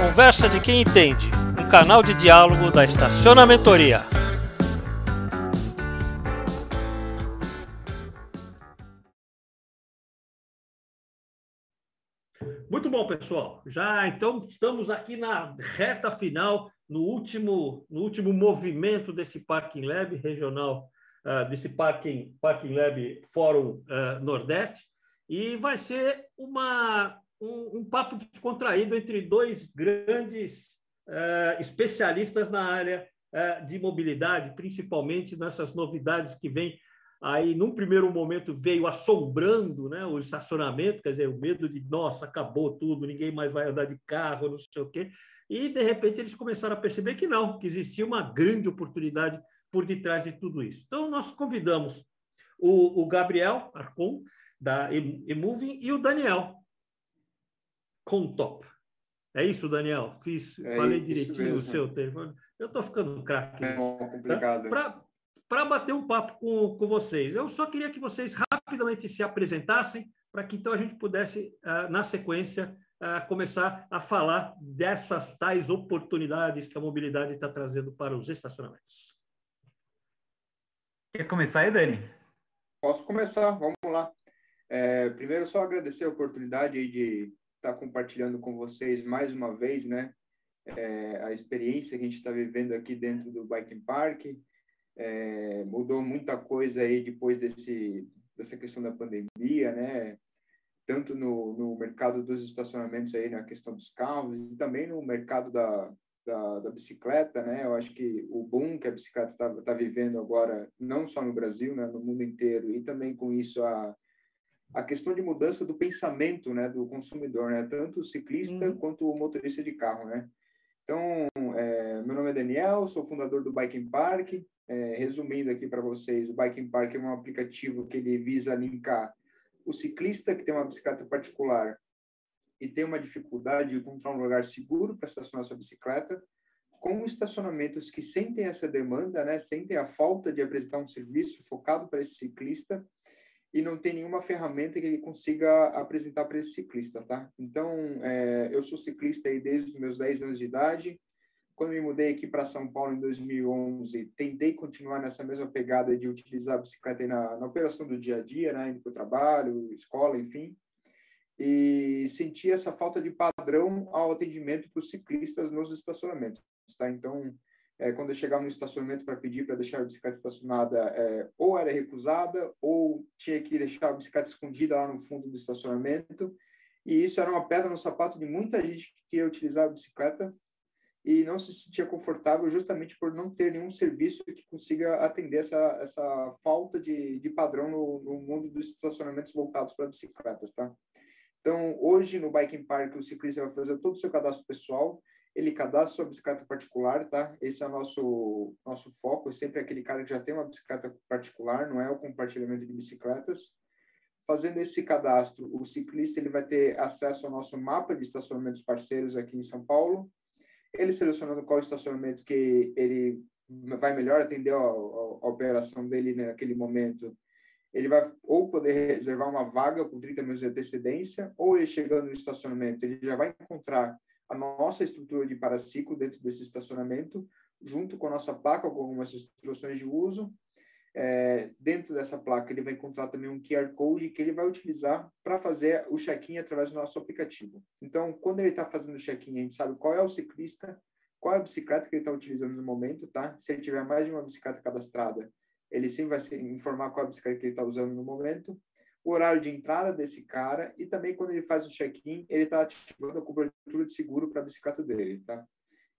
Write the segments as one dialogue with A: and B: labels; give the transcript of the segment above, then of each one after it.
A: Conversa de quem entende, um canal de diálogo da Estacionamentoria.
B: Muito bom, pessoal. Já então estamos aqui na reta final, no último, no último movimento desse Parking Lab regional, uh, desse Parking, Parking Lab Fórum uh, Nordeste, e vai ser uma, um, um papo descontraído entre dois grandes uh, especialistas na área de mobilidade, principalmente nessas novidades que vêm aí num primeiro momento veio assombrando né, o estacionamento, quer dizer, o medo de, nossa, acabou tudo, ninguém mais vai andar de carro, não sei o quê. E, de repente, eles começaram a perceber que não, que existia uma grande oportunidade por detrás de tudo isso. Então, nós convidamos o, o Gabriel Arcon, da eMoving, e o Daniel Contop. É isso, Daniel? Fiz, é falei direitinho o seu telefone. Eu estou ficando craque.
C: É complicado.
B: Tá? para bater um papo com, com vocês. Eu só queria que vocês rapidamente se apresentassem, para que então a gente pudesse, uh, na sequência, uh, começar a falar dessas tais oportunidades que a mobilidade está trazendo para os estacionamentos.
D: Quer começar aí, Dani?
C: Posso começar, vamos lá. É, primeiro, só agradecer a oportunidade de estar compartilhando com vocês mais uma vez, né? É, a experiência que a gente está vivendo aqui dentro do Biking Park, é, mudou muita coisa aí depois desse, dessa questão da pandemia, né? Tanto no, no mercado dos estacionamentos aí, na questão dos carros, e também no mercado da, da, da bicicleta, né? Eu acho que o boom que a bicicleta está tá vivendo agora, não só no Brasil, né? No mundo inteiro, e também com isso a, a questão de mudança do pensamento, né? Do consumidor, né? Tanto o ciclista uhum. quanto o motorista de carro, né? Então, é, meu nome é Daniel, sou fundador do Biking Park, é, resumindo aqui para vocês, o Biking Park é um aplicativo que ele visa linkar o ciclista que tem uma bicicleta particular e tem uma dificuldade de encontrar um lugar seguro para estacionar sua bicicleta, com estacionamentos que sentem essa demanda, né, sentem a falta de apresentar um serviço focado para esse ciclista e não tem nenhuma ferramenta que ele consiga apresentar para esse ciclista, tá? Então, é, eu sou ciclista aí desde os meus 10 anos de idade, quando me mudei aqui para São Paulo em 2011, tentei continuar nessa mesma pegada de utilizar a bicicleta na, na operação do dia a dia, né, indo para o trabalho, escola, enfim, e senti essa falta de padrão ao atendimento para os ciclistas nos estacionamentos. Tá? Então, é, quando eu chegava no estacionamento para pedir para deixar a bicicleta estacionada, é, ou era recusada, ou tinha que deixar a bicicleta escondida lá no fundo do estacionamento, e isso era uma pedra no sapato de muita gente que ia utilizar a bicicleta e não se sentia confortável justamente por não ter nenhum serviço que consiga atender essa, essa falta de, de padrão no, no mundo dos estacionamentos voltados para bicicletas, tá? Então, hoje no Biking Park, o ciclista vai fazer todo o seu cadastro pessoal, ele cadastra sua bicicleta particular, tá? Esse é o nosso, nosso foco, é sempre aquele cara que já tem uma bicicleta particular, não é o compartilhamento de bicicletas. Fazendo esse cadastro, o ciclista ele vai ter acesso ao nosso mapa de estacionamentos parceiros aqui em São Paulo, ele selecionando qual estacionamento que ele vai melhor atender a, a, a operação dele naquele momento, ele vai ou poder reservar uma vaga com 30 minutos de antecedência, ou ele chegando no estacionamento, ele já vai encontrar a nossa estrutura de paraciclo dentro desse estacionamento, junto com a nossa placa com algumas instruções de uso, é, dentro dessa placa, ele vai encontrar também um QR Code que ele vai utilizar para fazer o check-in através do nosso aplicativo. Então, quando ele está fazendo o check-in, a gente sabe qual é o ciclista, qual é a bicicleta que ele está utilizando no momento, tá? Se ele tiver mais de uma bicicleta cadastrada, ele sim vai informar qual é a bicicleta que ele está usando no momento, o horário de entrada desse cara e também quando ele faz o check-in, ele está ativando a cobertura de seguro para a bicicleta dele, tá?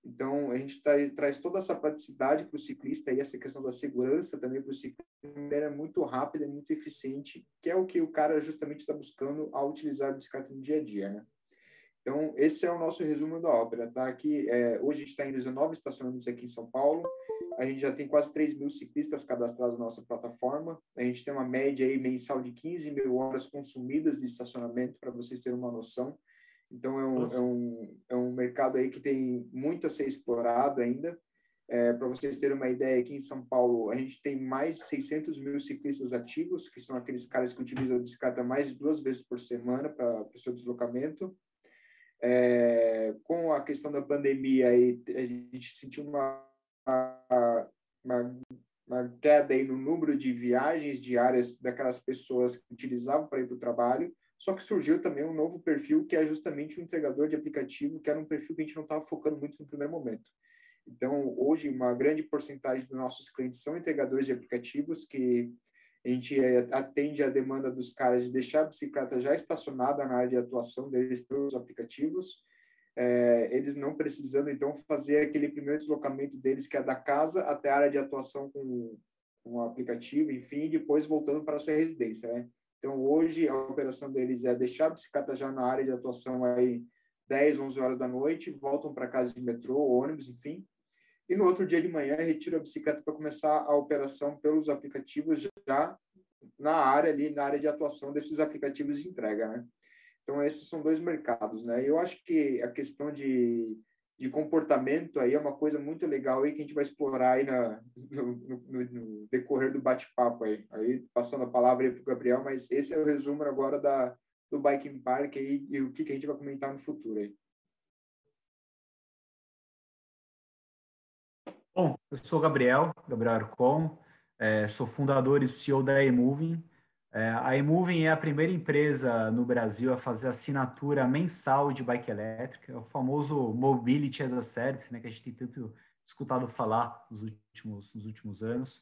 C: Então, a gente tá, traz toda essa praticidade para o ciclista e essa questão da segurança também para o ciclista de maneira muito rápida muito eficiente, que é o que o cara justamente está buscando ao utilizar a bicicleta no dia a dia, né? Então, esse é o nosso resumo da ópera, tá? Aqui, é, hoje a gente está em 19 estacionamentos aqui em São Paulo, a gente já tem quase 3 mil ciclistas cadastrados na nossa plataforma, a gente tem uma média aí mensal de 15 mil horas consumidas de estacionamento, para vocês terem uma noção. Então, é um, é um, é um mercado aí que tem muito a ser explorado ainda. É, Para vocês terem uma ideia, aqui em São Paulo, a gente tem mais de 600 mil ciclistas ativos, que são aqueles caras que utilizam a bicicleta mais de duas vezes por semana para o seu deslocamento. É, com a questão da pandemia, aí, a gente sentiu uma, uma, uma queda aí no número de viagens diárias daquelas pessoas que utilizavam para ir para o trabalho, só que surgiu também um novo perfil, que é justamente o um entregador de aplicativo, que era um perfil que a gente não estava focando muito no primeiro momento. Então, hoje, uma grande porcentagem dos nossos clientes são entregadores de aplicativos, que a gente eh, atende a demanda dos caras de deixar a bicicleta já estacionada na área de atuação deles pelos aplicativos, é, eles não precisando, então, fazer aquele primeiro deslocamento deles, que é da casa até a área de atuação com, com o aplicativo, enfim, depois voltando para a sua residência, né? Então, hoje, a operação deles é deixar a bicicleta já na área de atuação aí 10, 11 horas da noite, voltam para casa de metrô, ônibus, enfim. E no outro dia de manhã, retiro a bicicleta para começar a operação pelos aplicativos já na área ali, na área de atuação desses aplicativos de entrega, né? Então, esses são dois mercados, né? Eu acho que a questão de de comportamento aí é uma coisa muito legal aí que a gente vai explorar aí na, no, no, no decorrer do bate-papo aí. Aí passando a palavra aí para o Gabriel, mas esse é o resumo agora da, do Biking Park aí e o que, que a gente vai comentar no futuro aí.
D: Bom, eu sou Gabriel, Gabriel Arcon, é, sou fundador e CEO da eMoving, é, a eMoving é a primeira empresa no Brasil a fazer assinatura mensal de bike elétrica, é o famoso Mobility as a Service, né, que a gente tem tanto escutado falar nos últimos, nos últimos anos.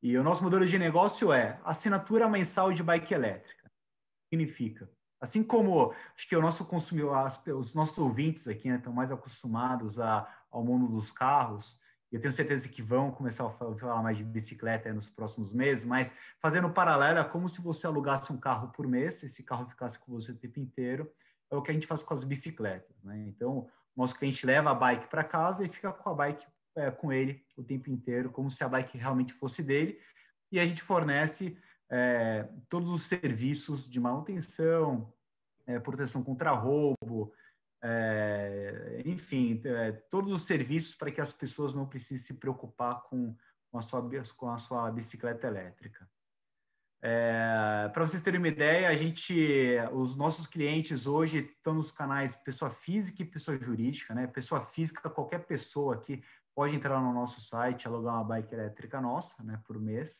D: E o nosso modelo de negócio é assinatura mensal de bike elétrica. Significa, assim como acho que o nosso consumidor, os nossos ouvintes aqui né, estão mais acostumados a, ao mundo dos carros, eu tenho certeza que vão começar a falar mais de bicicleta nos próximos meses, mas fazendo paralelo, é como se você alugasse um carro por mês, esse carro ficasse com você o tempo inteiro, é o que a gente faz com as bicicletas. Né? Então, nosso cliente leva a bike para casa e fica com a bike é, com ele o tempo inteiro, como se a bike realmente fosse dele, e a gente fornece é, todos os serviços de manutenção, é, proteção contra roubo, é, enfim, é, todos os serviços para que as pessoas não precisem se preocupar com, com, a, sua, com a sua bicicleta elétrica. É, para vocês terem uma ideia, a gente, os nossos clientes hoje estão nos canais pessoa física e pessoa jurídica, né? Pessoa física, qualquer pessoa aqui pode entrar no nosso site, alugar uma bike elétrica nossa, né, por mês.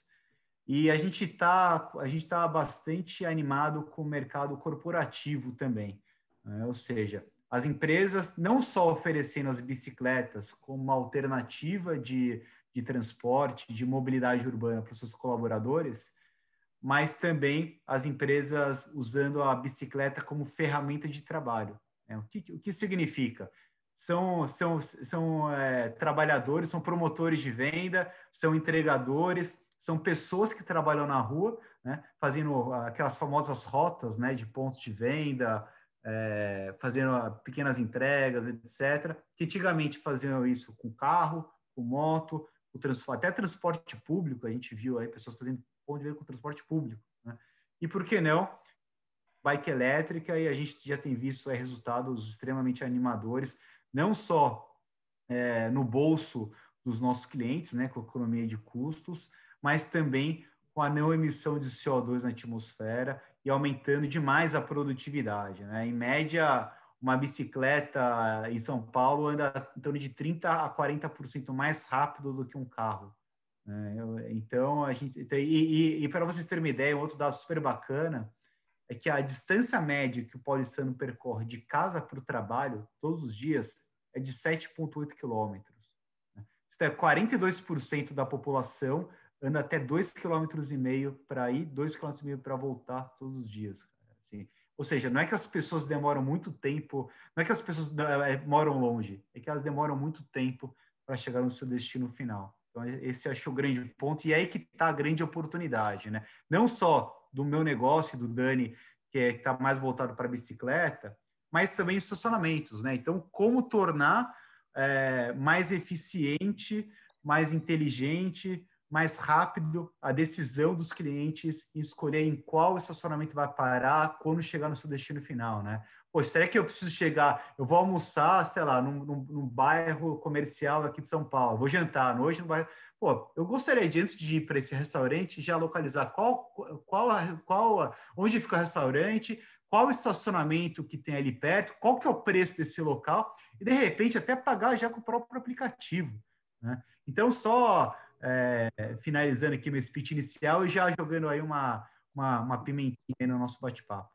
D: E a gente está a gente tá bastante animado com o mercado corporativo também, né? ou seja, as empresas não só oferecendo as bicicletas como uma alternativa de, de transporte, de mobilidade urbana para os seus colaboradores, mas também as empresas usando a bicicleta como ferramenta de trabalho. Né? O, que, o que significa? São, são, são é, trabalhadores, são promotores de venda, são entregadores, são pessoas que trabalham na rua, né, fazendo aquelas famosas rotas né, de pontos de venda, é, fazendo pequenas entregas, etc. Que antigamente faziam isso com carro, com moto, com transporte, até transporte público, a gente viu aí pessoas fazendo pão de ver com transporte público. Né? E por que não? Bike elétrica, e a gente já tem visto aí, resultados extremamente animadores, não só é, no bolso dos nossos clientes, né, com a economia de custos, mas também com a não emissão de CO2 na atmosfera e aumentando demais a produtividade. Né? Em média, uma bicicleta em São Paulo anda em torno de 30% a 40% mais rápido do que um carro. Né? Então, a gente. E, e, e para vocês terem uma ideia, um outro dado super bacana é que a distância média que o paulistano percorre de casa para o trabalho todos os dias é de 7,8 quilômetros. Né? Isso é 42% da população anda até 2,5 km para ir, 2,5 km para voltar todos os dias. Assim. Ou seja, não é que as pessoas demoram muito tempo, não é que as pessoas é, moram longe, é que elas demoram muito tempo para chegar no seu destino final. Então, esse acho é o grande ponto, e é aí que está a grande oportunidade, né? Não só do meu negócio, do Dani, que é, está mais voltado para bicicleta, mas também estacionamentos, né? Então, como tornar é, mais eficiente, mais inteligente, mais rápido a decisão dos clientes em escolher em qual estacionamento vai parar quando chegar no seu destino final, né? Pô, será que eu preciso chegar? Eu vou almoçar, sei lá, num, num, num bairro comercial aqui de São Paulo, vou jantar noite no bairro. Pô, eu gostaria de, antes de ir para esse restaurante, já localizar qual, qual, qual, onde fica o restaurante, qual estacionamento que tem ali perto, qual que é o preço desse local, e de repente até pagar já com o próprio aplicativo. Né? Então, só é, finalizando aqui meu speech inicial e já jogando aí uma, uma, uma pimentinha no nosso bate-papo.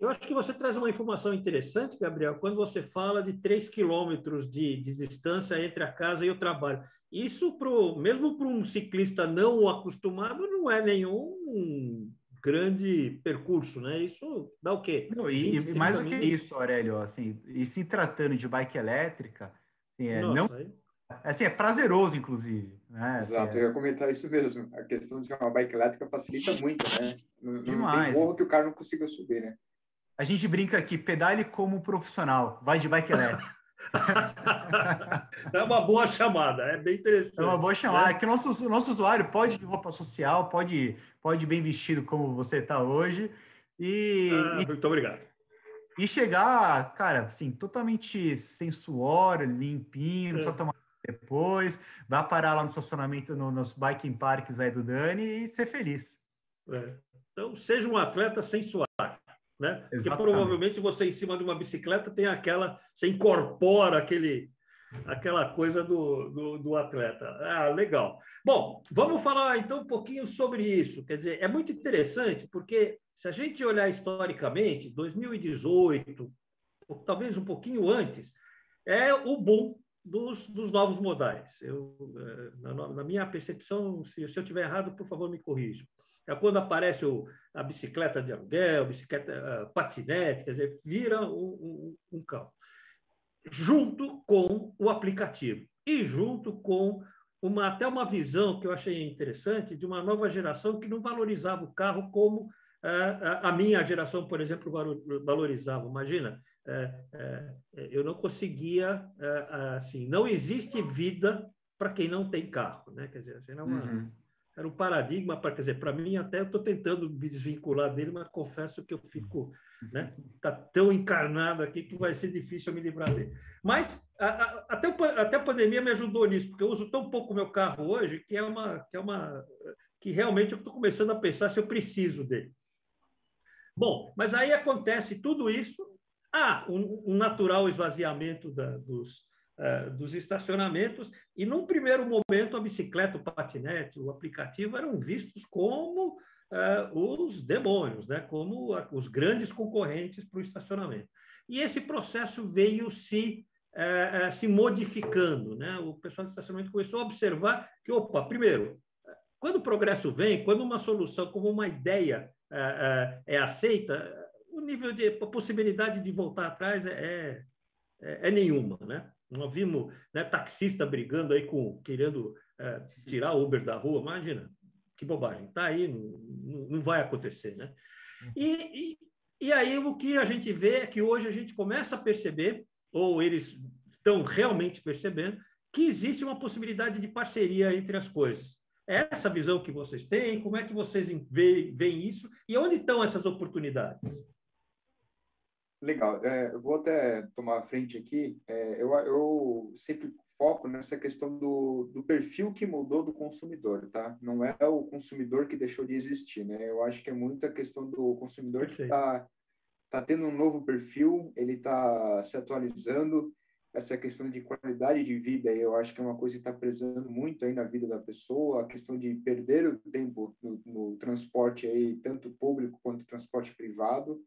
B: Eu acho que você traz uma informação interessante, Gabriel, quando você fala de 3 quilômetros de, de, distância entre a casa e o trabalho. Isso, pro, mesmo para um ciclista não acostumado, não é nenhum grande percurso, né? Isso dá o quê?
D: Não, e, e mais do que isso, Aurélio, assim, e se tratando de bike elétrica, assim, é, Nossa, não, aí... assim, é prazeroso, inclusive. Né?
C: Exato,
D: assim,
C: eu ia comentar isso mesmo. A questão de uma bike elétrica facilita muito, né? Não, Demais. não tem morro que o cara não consiga subir, né?
D: A gente brinca aqui, pedale como profissional, vai de bike elétrica.
B: é uma boa chamada, é bem interessante. É
D: uma boa chamada. Né? É que o nosso, nosso usuário pode ir de roupa social, pode, pode ir bem vestido como você está hoje. E,
B: ah,
D: e,
B: muito obrigado.
D: E chegar, cara, assim, totalmente sem suor, limpinho, é. só tomar depois, vai parar lá no estacionamento, no, nos biking parks aí do Dani e ser feliz.
B: É. Então, seja um atleta sem suar né? Porque provavelmente você em cima de uma bicicleta tem aquela, você incorpora aquele, aquela coisa do, do, do, atleta. Ah, legal. Bom, vamos falar então um pouquinho sobre isso. Quer dizer, é muito interessante porque se a gente olhar historicamente, 2018, ou talvez um pouquinho antes, é o boom dos, dos novos modais. Eu, eh, na, na minha percepção, se, se eu estiver errado, por favor, me corrija. É quando aparece o, a bicicleta de aluguel, bicicleta uh, patinete, quer dizer, vira um, um, um carro. Junto com o aplicativo e junto com uma, até uma visão que eu achei interessante de uma nova geração que não valorizava o carro como uh, a minha geração, por exemplo, valorizava. Imagina, eu não conseguia, assim, não existe vida para quem não tem carro, né? Quer dizer, assim, é uma, uhum. era um paradigma para quer dizer para mim até eu estou tentando me desvincular dele mas confesso que eu fico né tá tão encarnado aqui que vai ser difícil eu me livrar dele. Mas a, a, até até a pandemia me ajudou nisso porque eu uso tão pouco meu carro hoje que é uma que é uma que realmente eu estou começando a pensar se eu preciso dele. Bom mas aí acontece tudo isso ah um, natural esvaziamento da, dos uh, dos estacionamentos, e num primeiro momento a bicicleta, o patinete, o aplicativo eram vistos como uh, os demônios, né? como os grandes concorrentes para o estacionamento. E esse processo veio se, uh, se modificando. Né? O pessoal do estacionamento começou a observar que, opa, primeiro, quando o progresso vem, quando uma solução como uma ideia é aceita, o nível de a possibilidade de voltar atrás é, é, é nenhuma, né? Nós vimos né, taxista brigando aí com querendo é, tirar o Uber da rua. Imagina, que bobagem. Está aí, não, não, vai acontecer, né? E, e, e, aí o que a gente vê é que hoje a gente começa a perceber, ou eles estão realmente percebendo, que existe uma possibilidade de parceria entre as coisas. É essa visão que vocês têm? Como é que vocês veem isso? E onde estão essas oportunidades?
C: Legal. É, eu vou até tomar a frente aqui. É, eu, eu sempre foco nessa questão do, do perfil que mudou do consumidor, tá? Não é o consumidor que deixou de existir, né? Eu acho que é muito a questão do consumidor que está tá tendo um novo perfil, ele está se atualizando. Essa questão de qualidade de vida, eu acho que é uma coisa que está prezando muito aí na vida da pessoa. A questão de perder o tempo no, no transporte aí, tanto público quanto transporte privado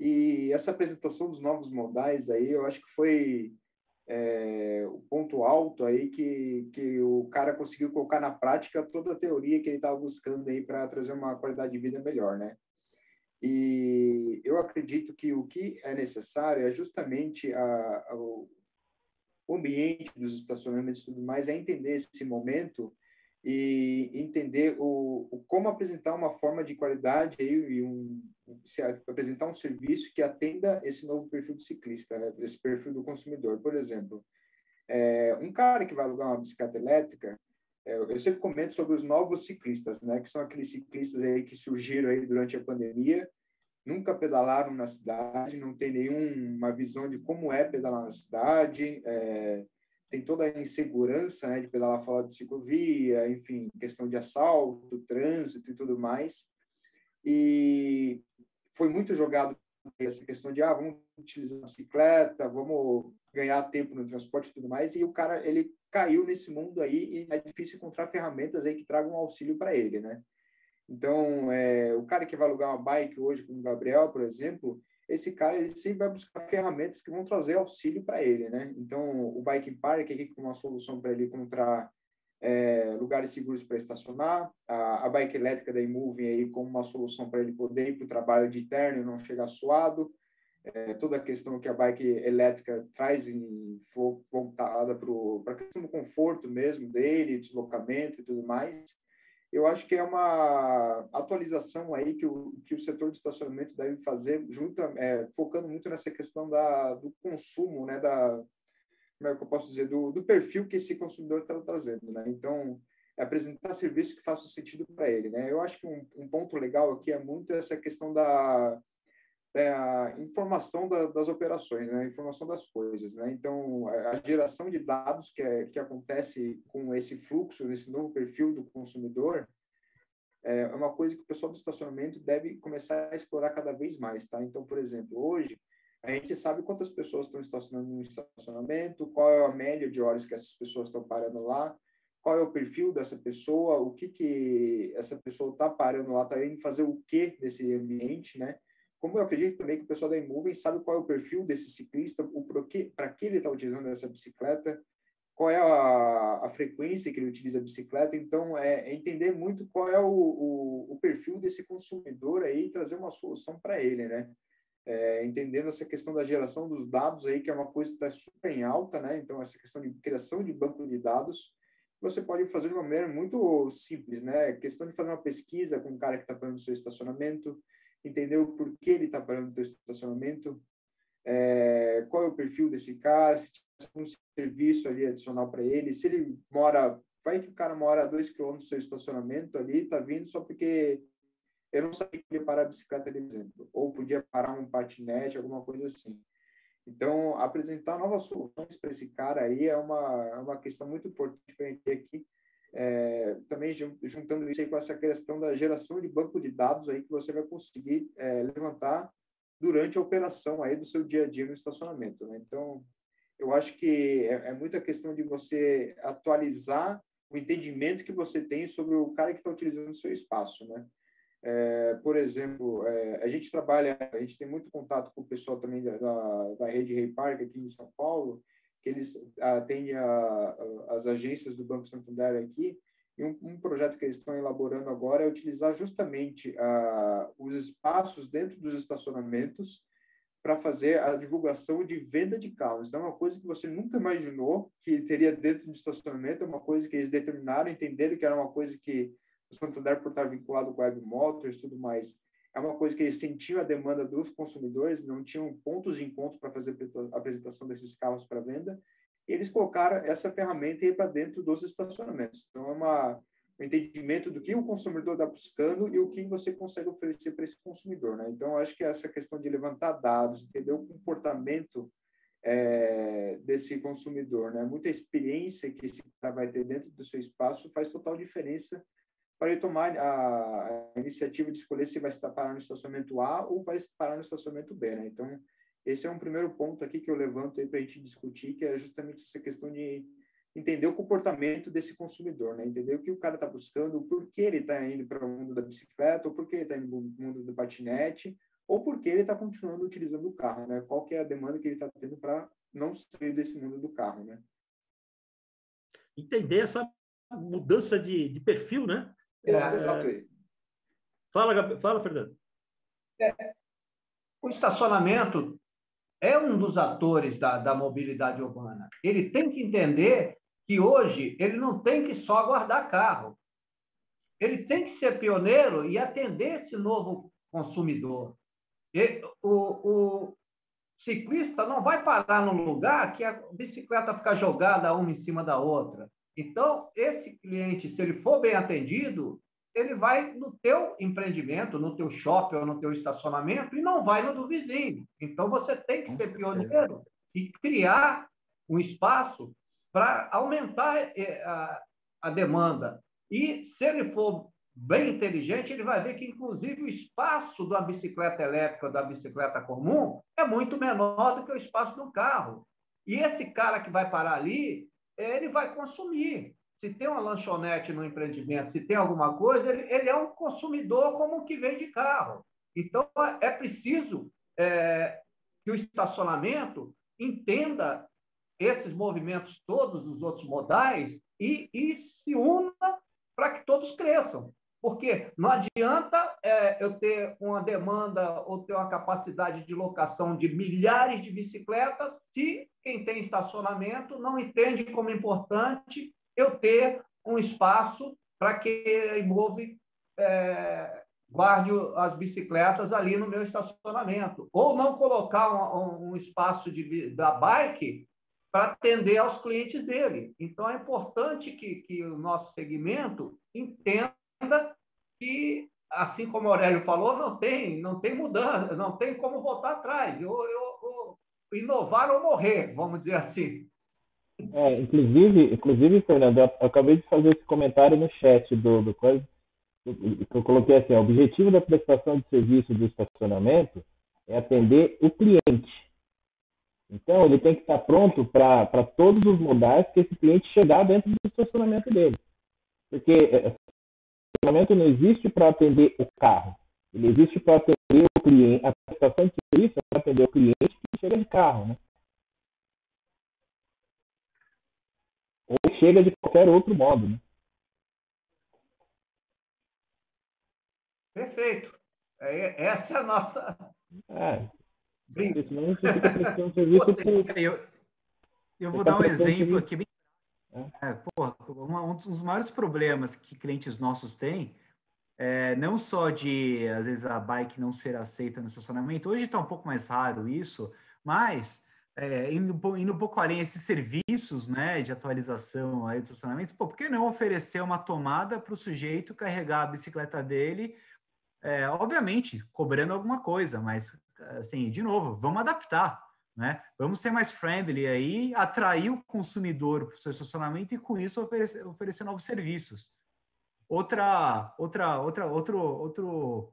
C: e essa apresentação dos novos modais aí, eu acho que foi é, o ponto alto aí que, que o cara conseguiu colocar na prática toda a teoria que ele estava buscando aí para trazer uma qualidade de vida melhor, né? E eu acredito que o que é necessário é justamente a, a, o ambiente dos estacionamentos e tudo mais, é entender esse momento e entender o, o, como apresentar uma forma de qualidade e um, se apresentar um serviço que atenda esse novo perfil do ciclista, né? esse perfil do consumidor. Por exemplo, é, um cara que vai alugar uma bicicleta elétrica, é, eu sempre comento sobre os novos ciclistas, né? Que são aqueles ciclistas aí que surgiram aí durante a pandemia, nunca pedalaram na cidade, não tem nenhuma visão de como é pedalar na cidade, é, tem toda a insegurança né, de pedalar fora de ciclovia, enfim, questão de assalto, trânsito e tudo mais. E foi muito jogado essa questão de, ah, vamos utilizar a bicicleta, vamos ganhar tempo no transporte e tudo mais, e o cara, ele caiu nesse mundo aí e é difícil encontrar ferramentas aí que tragam auxílio para ele, né? Então, é, o cara que vai alugar uma bike hoje, como o Gabriel, por exemplo, esse cara ele sempre vai buscar ferramentas que vão trazer auxílio para ele, né? Então, o Bike Park aqui com uma solução para ele encontrar é, lugares seguros para estacionar, a, a bike elétrica da Immoving aí como uma solução para ele poder ir para o trabalho de terno e não chegar suado, é, toda a questão que a bike elétrica traz em, voltada para a questão do conforto mesmo dele, deslocamento e tudo mais eu acho que é uma atualização aí que o, que o setor de estacionamento deve fazer, junto, é, focando muito nessa questão da, do consumo, né, da, como é que eu posso dizer, do, do perfil que esse consumidor está trazendo, né? Então, é apresentar serviços que façam sentido para ele, né? Eu acho que um, um ponto legal aqui é muito essa questão da é a informação da, das operações, né? a informação das coisas. Né? Então, a geração de dados que, é, que acontece com esse fluxo, esse novo perfil do consumidor, é uma coisa que o pessoal do estacionamento deve começar a explorar cada vez mais. Tá? Então, por exemplo, hoje, a gente sabe quantas pessoas estão estacionando no estacionamento, qual é a média de horas que essas pessoas estão parando lá, qual é o perfil dessa pessoa, o que, que essa pessoa está parando lá, está indo fazer o que nesse ambiente, né? Como eu acredito também que o pessoal da Immoving sabe qual é o perfil desse ciclista, para que ele está utilizando essa bicicleta, qual é a, a, frequência que ele utiliza a bicicleta. Então, é, é entender muito qual é o, o, o, perfil desse consumidor aí e trazer uma solução para ele, né? É, entendendo essa questão da geração dos dados aí, que é uma coisa que está super em alta, né? Então, essa questão de criação de banco de dados, você pode fazer de uma maneira muito simples, né? questão de fazer uma pesquisa com o cara que está fazendo o seu estacionamento, entender o porquê ele está parando no estacionamento, é, qual é o perfil desse cara, se tem um serviço ali adicional para ele, se ele mora, vai que o cara mora a dois quilômetros do seu estacionamento ali, está vindo só porque eu não sabia que ele ia parar a bicicleta, por exemplo, ou podia parar um patinete, alguma coisa assim. Então, apresentar novas soluções para esse cara aí é uma, é uma questão muito importante para a gente ter aqui, é, também juntando isso com essa questão da geração de banco de dados aí que você vai conseguir é, levantar durante a operação aí do seu dia a dia no estacionamento, né? Então, eu acho que é, é muita questão de você atualizar o entendimento que você tem sobre o cara que está utilizando o seu espaço, né? É, por exemplo, é, a gente trabalha, a gente tem muito contato com o pessoal também da, da, da rede Rei aqui em São Paulo, que eles atendem a, a, as agências do Banco Santander aqui, e um, um, projeto que eles estão elaborando agora é utilizar justamente a, os espaços dentro dos estacionamentos para fazer a divulgação de venda de carros. Então, é uma coisa que você nunca imaginou que teria dentro do estacionamento, é uma coisa que eles determinaram, entenderam que era uma coisa que o Santander, por estar vinculado com a Web Motors e tudo mais, é uma coisa que eles sentiam a demanda dos consumidores, não tinham pontos de encontro para fazer a apresentação desses carros para venda, e eles colocaram essa ferramenta aí para dentro dos estacionamentos. Então, é uma, um entendimento do que o consumidor está buscando e o que você consegue oferecer para esse consumidor. Né? Então, acho que essa questão de levantar dados, entender o comportamento é, desse consumidor, né? muita experiência que esse cara vai ter dentro do seu espaço faz total diferença para ele tomar a, iniciativa de escolher se vai parar no estacionamento A ou vai parar no estacionamento B, né? Então, esse é um primeiro ponto aqui que eu levanto para a gente discutir, que é justamente essa questão de entender o comportamento desse consumidor, né? Entender o que o cara está buscando, por que ele está indo para o mundo da bicicleta, ou por que ele está indo para o mundo do patinete, ou por que ele está continuando utilizando o carro, né? Qual que é a demanda que ele está tendo para não sair desse mundo do carro, né?
B: Entender essa mudança de, de perfil, né?
C: É, é...
B: Fala, fala, Fernando.
E: É, o estacionamento é um dos atores da, da mobilidade urbana. Ele tem que entender que hoje ele não tem que só guardar carro. Ele tem que ser pioneiro e atender esse novo consumidor. O, o ciclista não vai parar num lugar que a bicicleta fica jogada uma em cima da outra. Então, esse cliente, se ele for bem atendido, ele vai no teu empreendimento, no teu shopping ou no teu estacionamento e não vai no do vizinho. Então, você tem que ser pioneiro e criar um espaço para aumentar eh, a, a demanda. E se ele for bem inteligente, ele vai ver que, inclusive, o espaço da bicicleta elétrica da bicicleta comum é muito menor do que o espaço do carro. E esse cara que vai parar ali, ele vai consumir. Se tem uma lanchonete no empreendimento, se tem alguma coisa, ele, ele é um consumidor como o que vende carro. Então, é preciso é, que o estacionamento entenda esses movimentos todos dos outros modais e, e se una para que todos cresçam. Porque não adianta é, eu ter uma demanda ou ter uma capacidade de locação de milhares de bicicletas se quem tem estacionamento não entende como importante eu ter um espaço para que a Imove é, guarde as bicicletas ali no meu estacionamento. Ou não colocar um, um espaço de, da bike para atender aos clientes dele. Então, é importante que, que o nosso segmento entenda que, assim como o Aurélio falou, não tem, não tem mudança, não tem como voltar atrás. Eu, eu, eu inovar ou morrer, vamos dizer assim.
F: É, inclusive, inclusive, Fernando, eu acabei de fazer esse comentário no chat do, do coisa, que eu coloquei assim, o objetivo da prestação de serviço do estacionamento é atender o cliente. Então, ele tem que estar pronto para todos os modais que esse cliente chegar dentro do estacionamento dele. Porque estacionamento não existe para atender o carro. Ele existe para atender o cliente. A prestação de serviço é para atender o cliente que chega de carro, né? Ou chega de qualquer outro modo, né?
E: Perfeito. É, essa é a nossa.
F: É. Senão você fica prestando serviço.
D: Eu, eu vou dar um exemplo aqui bem. É, porra, um dos maiores problemas que clientes nossos têm é, não só de, às vezes, a bike não ser aceita no estacionamento, hoje está um pouco mais raro isso, mas é, indo, indo um pouco além, esses serviços né, de atualização aí do estacionamento, pô, por que não oferecer uma tomada para o sujeito carregar a bicicleta dele, é, obviamente, cobrando alguma coisa, mas, assim, de novo, vamos adaptar, né? Vamos ser mais friendly aí, atrair o consumidor para o seu estacionamento e, com isso, oferecer, oferecer novos serviços. Outra, outra, outra, outro, outro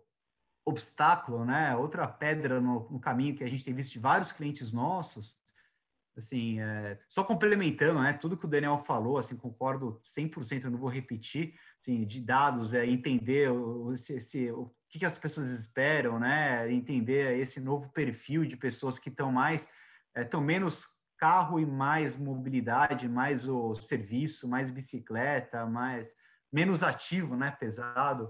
D: obstáculo, né? Outra pedra no, no, caminho que a gente tem visto de vários clientes nossos, assim, é, só complementando, né? Tudo que o Daniel falou, assim, concordo 100%, eu não vou repetir, assim, de dados, é entender o, o que, que as pessoas esperam, né? Entender esse novo perfil de pessoas que estão mais, é, menos carro e mais mobilidade, mais o serviço, mais bicicleta, mais menos ativo, né? Pesado.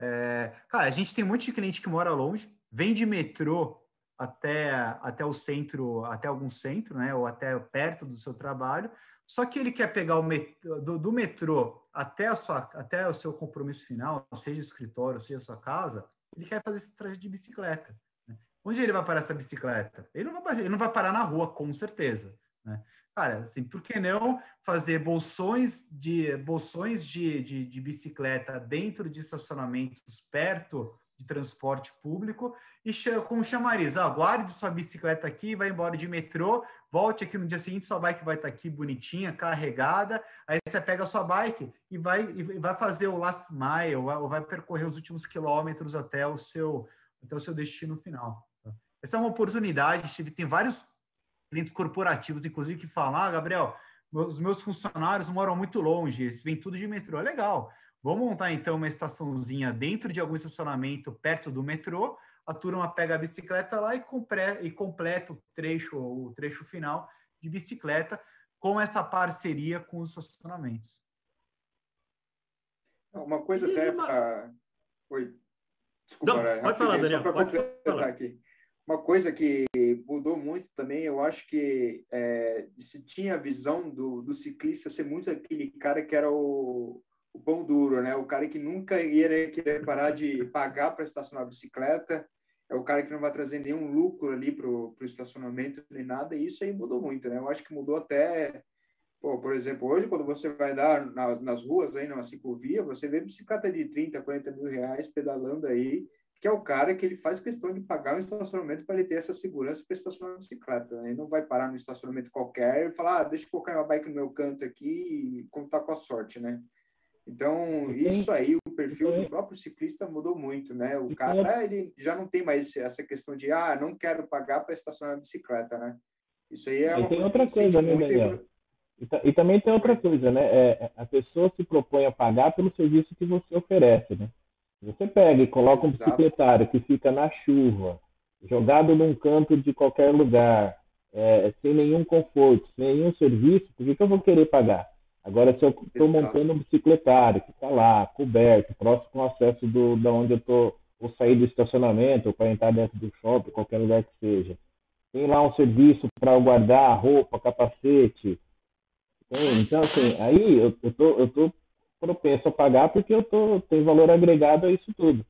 D: É, cara, a gente tem um monte de cliente que mora longe, vem de metrô até, até o centro, até algum centro, né? Ou até perto do seu trabalho. Só que ele quer pegar o metrô, do, do, metrô até, a sua, até o seu compromisso final, seja escritório, seja sua casa, ele quer fazer esse trajeto de bicicleta. Onde ele vai parar essa bicicleta? Ele não vai, ele não vai parar na rua, com certeza. Né? Cara, assim, por que não fazer bolsões de bolsões de, de, de bicicleta dentro de estacionamentos perto de transporte público e com chamariz, ah, guarde sua bicicleta aqui, vai embora de metrô, volte aqui no dia seguinte, sua bike vai estar aqui bonitinha, carregada, aí você pega a sua bike e vai, e vai fazer o last mile, ou vai percorrer os últimos quilômetros até o seu, até o seu destino final. Essa é uma oportunidade, tem vários clientes corporativos, inclusive, que falam: ah, Gabriel, os meus funcionários moram muito longe, eles vêm tudo de metrô. É legal. Vamos montar então uma estaçãozinha dentro de algum estacionamento perto do metrô. A turma pega a bicicleta lá e, compre, e completa o trecho, o trecho final de bicicleta com essa parceria com os estacionamentos.
C: Uma coisa até para. Oi. Desculpa,
B: Não, pode falar, Daniel. Pode falar.
C: Aqui. Uma coisa que mudou muito também, eu acho que é, se tinha a visão do, do ciclista ser muito aquele cara que era o, o pão duro, né? O cara que nunca ia querer parar de pagar para estacionar a bicicleta, é o cara que não vai trazer nenhum lucro ali para o estacionamento nem nada, e isso aí mudou muito, né? Eu acho que mudou até Pô, por exemplo, hoje, quando você vai dar nas, nas ruas, aí, numa ciclovia, você vê bicicleta de 30, 40 mil reais pedalando aí, que é o cara que ele faz questão de pagar um estacionamento para ele ter essa segurança para estacionar a bicicleta. Né? Ele não vai parar no estacionamento qualquer e falar, ah, deixa eu colocar uma bike no meu canto aqui e contar com a sorte, né? Então, isso aí, o perfil do próprio ciclista mudou muito, né? O cara, ele já não tem mais essa questão de, ah, não quero pagar para estacionar a bicicleta, né? Isso aí é
F: E tem outra coisa, né, Daniel? E, e, também tem outra coisa, né? É, a pessoa se propõe a pagar pelo serviço que você oferece, né? Você pega e coloca um bicicletário que fica na chuva, jogado num canto de qualquer lugar, é, sem nenhum conforto, sem nenhum serviço, por que, que eu vou querer pagar? Agora, se eu estou montando um bicicletário que está lá, coberto, próximo ao acesso do, da onde eu estou, ou sair do estacionamento, ou para entrar dentro do shopping, qualquer lugar que seja, tem lá um serviço para guardar roupa, capacete, então, assim, aí eu, eu, tô, eu tô propenso a pagar porque eu tô, tenho valor agregado a isso tudo.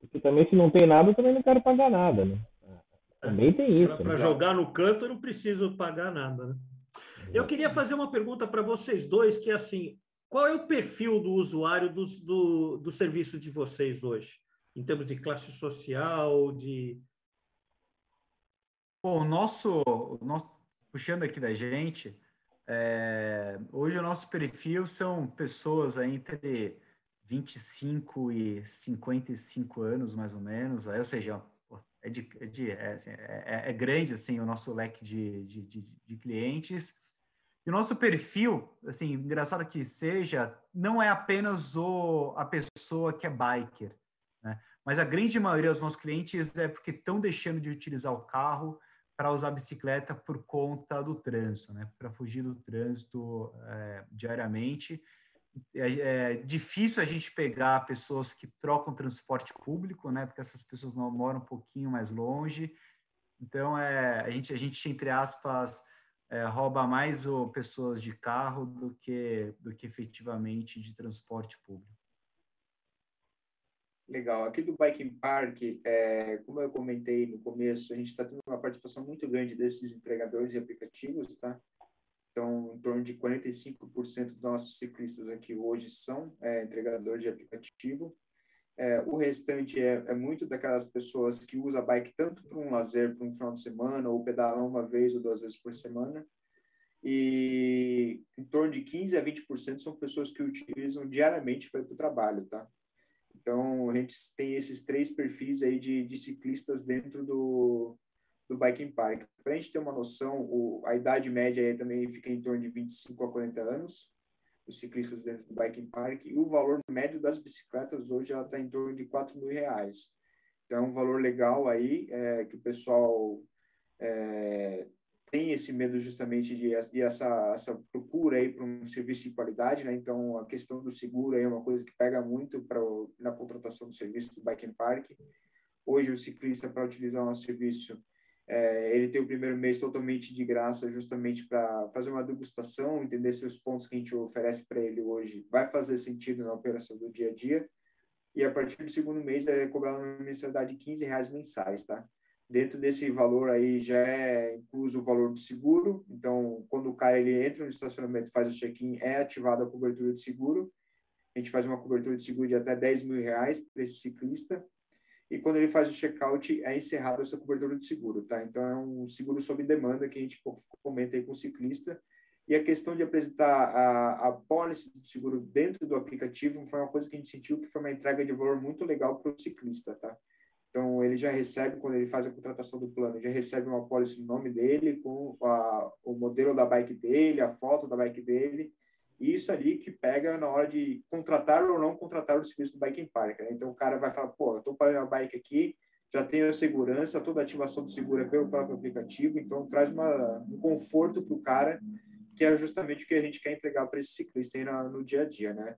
F: Porque também, se não tem nada, eu também não quero pagar nada, né? Também tem isso.
B: Para né? jogar no canto, eu não preciso pagar nada, né? Eu queria fazer uma pergunta para vocês dois, que é assim, qual é o perfil do usuário do, do, do serviço de vocês hoje? Em termos de classe social, de...
D: Bom, o nosso, o nosso puxando aqui da gente, é, hoje o nosso perfil são pessoas entre 25 e 55 anos, mais ou menos, ou seja, é, de, é, de, é, é, é, grande assim o nosso leque de, de, clientes. E o nosso perfil, assim, engraçado que seja, não é apenas o, a pessoa que é biker, né? mas a grande maioria dos nossos clientes é porque estão deixando de utilizar o carro para usar bicicleta por conta do trânsito, né? Para fugir do trânsito é, diariamente. É, é, difícil a gente pegar pessoas que trocam transporte público, né? Porque essas pessoas não moram um pouquinho mais longe. Então, é, a gente, a gente entre aspas, é, rouba mais o, pessoas de carro do que, do que efetivamente de transporte público.
C: Legal. Aqui do Biking Park, é, como eu comentei no começo, a gente está tendo uma participação muito grande desses entregadores e aplicativos, tá? Então, em torno de 45% dos nossos ciclistas aqui hoje são é, entregadores de aplicativo. É, o restante é, é, muito daquelas pessoas que usam a bike tanto para um lazer, para um final de semana, ou pedalam uma vez ou duas vezes por semana. E em torno de 15 a 20% são pessoas que utilizam diariamente para ir para o trabalho, tá? Então, a gente tem esses três perfis aí de, de ciclistas dentro do, do Biking Park. Para a gente ter uma noção, o, a idade média aí também fica em torno de 25 a 40 anos, os ciclistas dentro do Biking Park, e o valor médio das bicicletas hoje está em torno de 4 mil reais. Então, é um valor legal aí, é, que o pessoal é, tem esse medo justamente de, de essa, essa procura aí para um serviço de qualidade, né? Então, a questão do seguro aí é uma coisa que pega muito para na contratação do serviço do Bike and Park. Hoje, o ciclista, para utilizar o nosso serviço, é, ele tem o primeiro mês totalmente de graça, justamente para fazer uma degustação, entender se os pontos que a gente oferece para ele hoje vai fazer sentido na operação do dia a dia. E a partir do segundo mês, é cobrado uma mensalidade de 15 reais mensais, tá? Dentro desse valor aí já é incluso o valor do seguro. Então, quando o cara ele entra no estacionamento, faz o check-in, é ativada a cobertura de seguro. A gente faz uma cobertura de seguro de até 10 mil reais para esse ciclista. E quando ele faz o check-out, é encerrada essa cobertura de seguro, tá? Então, é um seguro sob demanda que a gente comenta aí com o ciclista. E a questão de apresentar a, a pólice de seguro dentro do aplicativo foi uma coisa que a gente sentiu que foi uma entrega de valor muito legal para o ciclista, tá? Então, ele já recebe, quando ele faz a contratação do plano, já recebe uma pólice no nome dele, com a, o modelo da bike dele, a foto da bike dele, e isso ali que pega na hora de contratar ou não contratar o serviço do Bike Park. Né? Então, o cara vai falar, pô, eu estou pagando a bike aqui, já tenho a segurança, toda a ativação do seguro é pelo próprio aplicativo, então traz uma, um conforto para o cara, que é justamente o que a gente quer entregar para esse ciclista aí no, no dia a dia, né?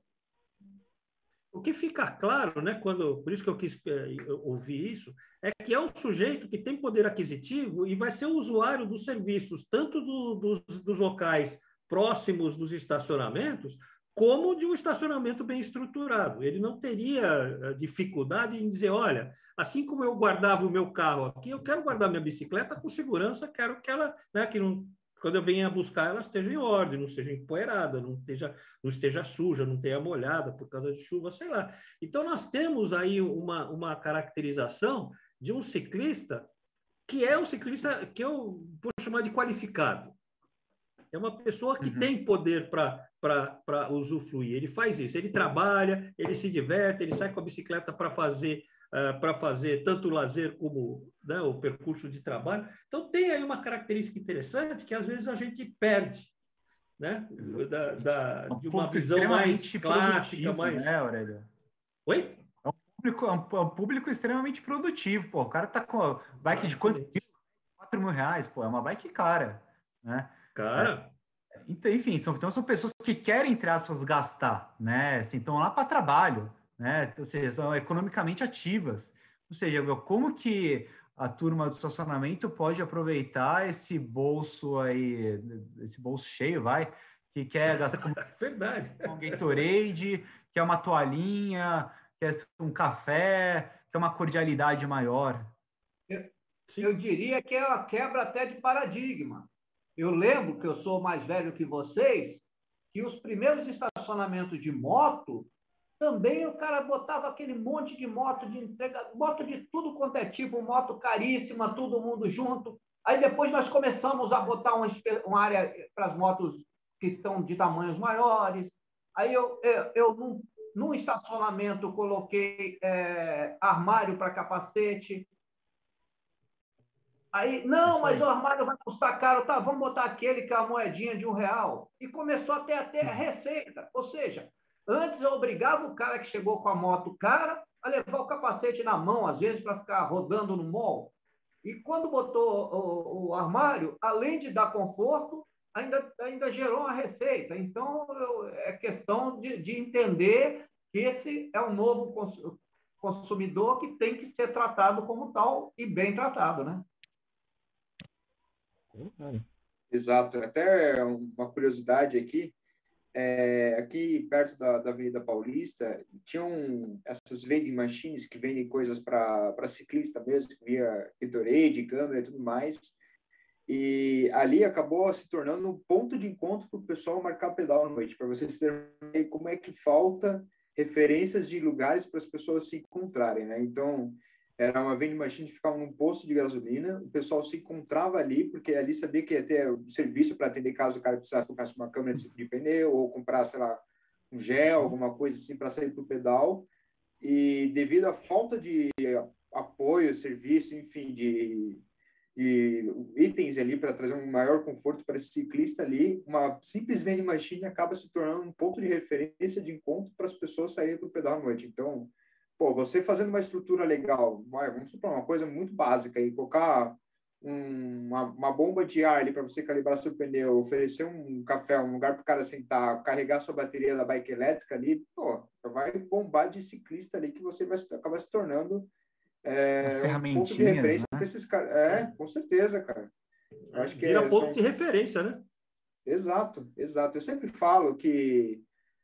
B: O que fica claro, né, quando, por isso que eu quis é, ouvir isso, é que é um sujeito que tem poder aquisitivo e vai ser o usuário dos serviços, tanto do, dos, dos locais próximos dos estacionamentos, como de um estacionamento bem estruturado. Ele não teria eh, dificuldade em dizer, olha, assim como eu guardava o meu carro aqui, eu quero guardar minha bicicleta com segurança, quero que ela, né, que não quando eu venha buscar, ela esteja em ordem, não esteja empoeirada, não esteja, não esteja suja, não tenha molhada por causa de chuva, sei lá. Então, nós temos aí uma, uma caracterização de um ciclista que é um ciclista que eu vou chamar de qualificado. É uma pessoa que uhum. tem poder para usufruir. Ele faz isso, ele trabalha, ele se diverte, ele sai com a bicicleta para fazer uh, eh, para fazer tanto o lazer como né, o percurso de trabalho. Então, tem aí uma característica interessante que às vezes a gente perde, né? Da, da de uma visão mais clássica, mais.
D: Né, Aurélio?
B: Oi?
D: É um público, é um, é um público extremamente produtivo, pô. O cara tá com bike de quantos mil? 4 mil reais, pô, é uma bike cara, né?
B: Cara.
D: É, então, enfim, são, então são pessoas que querem, entre aspas, gastar, né? Assim, estão lá para trabalho né? Ou seja, são economicamente ativas. Ou seja, como que a turma do estacionamento pode aproveitar esse bolso aí, esse bolso cheio, vai, que quer gastar com,
B: Verdade.
D: um Gatorade, quer uma toalhinha, quer um café, quer uma cordialidade maior.
E: Eu, eu diria que é uma quebra até de paradigma. Eu lembro que eu sou mais velho que vocês, que os primeiros estacionamentos de moto também o cara botava aquele monte de moto de entrega, moto de tudo quanto é tipo, moto caríssima, todo mundo junto. Aí depois nós começamos a botar uma, uma área para as motos que são de tamanhos maiores. Aí eu, eu, eu num, num estacionamento coloquei é, armário para capacete. Aí, não, mas o armário vai custar caro, tá? Vamos botar aquele que é a moedinha de um real. E começou a ter até receita. Ou seja, Antes eu obrigava o cara que chegou com a moto cara a levar o capacete na mão, às vezes, para ficar rodando no mall. E quando botou o, o, armário, além de dar conforto, ainda, ainda gerou uma receita. Então, eu, é questão de, de entender que esse é um novo consumidor que tem que ser tratado como tal e bem tratado, né?
C: Exato. Até uma curiosidade aqui, é, aqui perto da, da, Avenida Paulista, tinham essas vending machines que vendem coisas para ciclista mesmo, via Gatorade, câmera e tudo mais. E ali acabou se tornando um ponto de encontro para o pessoal marcar pedal à noite, para vocês terem como é que falta referências de lugares para as pessoas se encontrarem, né? Então, era uma vending machine que ficava num posto de gasolina, o pessoal se encontrava ali, porque ali sabia que ia ter serviço para atender caso o cara precisasse comprar uma câmera de pneu, ou comprar, sei lá, um gel, alguma coisa assim, para sair para o pedal. E devido à falta de apoio, serviço, enfim, de, de itens ali para trazer um maior conforto para esse ciclista ali, uma simples vending machine acaba se tornando um ponto de referência de encontro para as pessoas saírem para o pedal à noite. Então, pô, você fazendo uma estrutura legal, vai, vamos supor, uma coisa muito básica e colocar um, uma, uma, bomba de ar ali para você calibrar seu pneu, oferecer um café, um lugar para o cara sentar, carregar sua bateria da bike elétrica ali, pô, vai bombar de ciclista ali que você vai acabar se tornando é, um ponto de referência né? para esses caras. É, com certeza, cara.
B: acho que Vira é, ponto são... de referência, né?
C: Exato, exato. Eu sempre falo que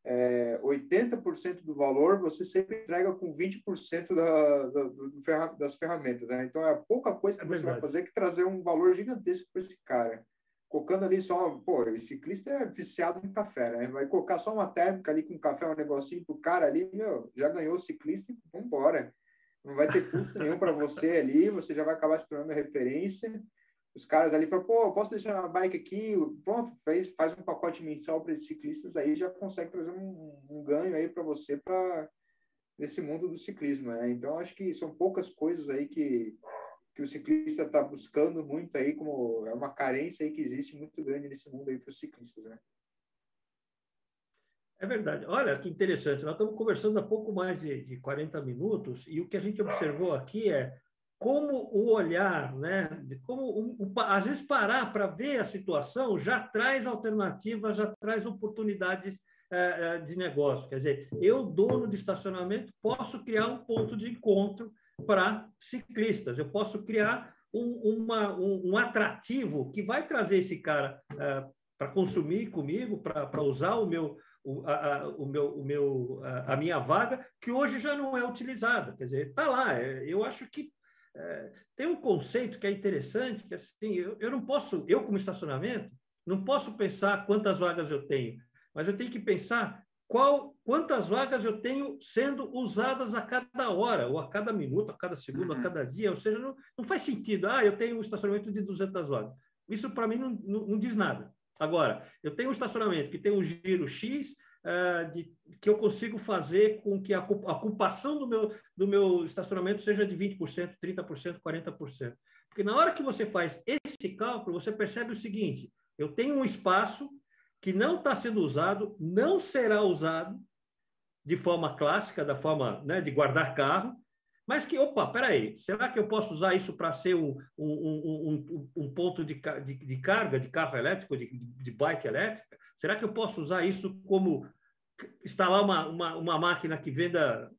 C: é, 80% do valor você sempre entrega com 20% da, da, do, das ferramentas. Né? Então, é pouca coisa que é você vai fazer que trazer um valor gigantesco para esse cara. Colocando ali só, pô, o ciclista é viciado em café, né? Vai colocar só uma térmica ali com café, um negocinho pro cara ali, meu, já ganhou o ciclista e vambora. Não vai ter custo nenhum para você ali, você já vai acabar se tornando referência os caras ali falam, pô, posso deixar a bike aqui? Pronto, faz, faz um pacote mensal para esses ciclistas aí, já consegue trazer um, um ganho aí para você para nesse mundo do ciclismo, né? Então, acho que são poucas coisas aí que, que o ciclista está buscando muito aí, como é uma carência aí que existe muito grande nesse mundo aí para os ciclistas, né?
B: É verdade. Olha que interessante. Nós estamos conversando há pouco mais de, de 40 minutos e o que a gente observou aqui é como o olhar, né, como às vezes parar para ver a situação já traz alternativas, já traz oportunidades é, de negócio. Quer dizer, eu, dono de estacionamento, posso criar um ponto de encontro para ciclistas, eu posso criar um, uma, um, um, atrativo que vai trazer esse cara é, para consumir comigo, para usar o meu, o, a, o meu, o meu, a, a, minha vaga, que hoje já não é utilizada. Quer dizer, está lá. Eu acho que é, tem um conceito que é interessante, que assim, eu, eu não posso, eu como estacionamento, não posso pensar quantas vagas eu tenho, mas eu tenho que pensar qual, quantas vagas eu tenho sendo usadas a cada hora, ou a cada minuto, a cada segundo, uhum. a cada dia. Ou seja, não, não, faz sentido. Ah, eu tenho um estacionamento de 200 vagas. Isso, para mim, não, não, não, diz nada. Agora, eu tenho um estacionamento que tem um giro X, uh, de, que eu consigo fazer com que a, a ocupação do meu, do meu estacionamento seja de 20%, 30%, 40%. Porque na hora que você faz esse cálculo, você percebe o seguinte: eu tenho um espaço que não está sendo usado, não será usado de forma clássica, da forma né, de guardar carro, mas que, opa, peraí, será que eu posso usar isso para ser um, um, um, um ponto de, de, de, carga de carro elétrico, de, de, bike elétrica? Será que eu posso usar isso como instalar uma, uma, uma máquina que venda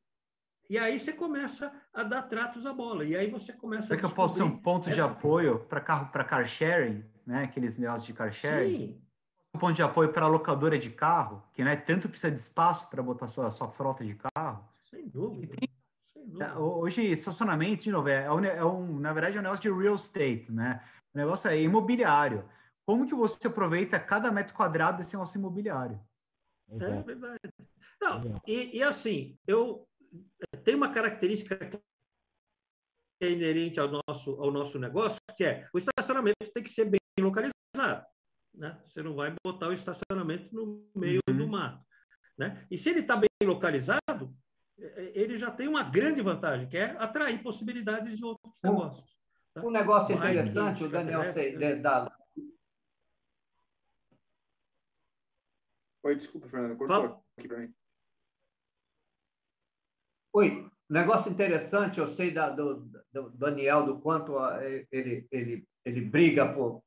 B: e aí você começa a dar tratos à bola. E aí você começa
D: Será que eu posso ser um ponto de apoio para carro para car sharing, né? Aqueles negócios de car sharing? Sim um ponto de apoio para a locadora de carro, que né, tanto precisa de espaço para botar sua, sua frota de carro.
B: Sem dúvida. Tem, Sem dúvida.
D: Hoje, estacionamento, de novo, é, um, é um, na verdade, é um negócio de real estate, né? O negócio é imobiliário. Como que você aproveita cada metro quadrado desse negócio imobiliário?
B: É verdade. Não, e, e assim, eu tenho uma característica que é inerente ao nosso, ao nosso negócio, que é o estacionamento tem que ser bem localizado né? Você não vai botar o estacionamento no meio uhum. do mato, né? E se ele está bem localizado, é, é, ele já tem uma grande vantagem, que é atrair possibilidades de outros um, negócios.
E: Tá? Um negócio interessante, o Daniel de, da...
C: Oi, desculpa, Fernando, cortou aqui para mim.
E: Oi, negócio interessante, eu sei da, do, do Daniel, do quanto ele, ele, ele briga por,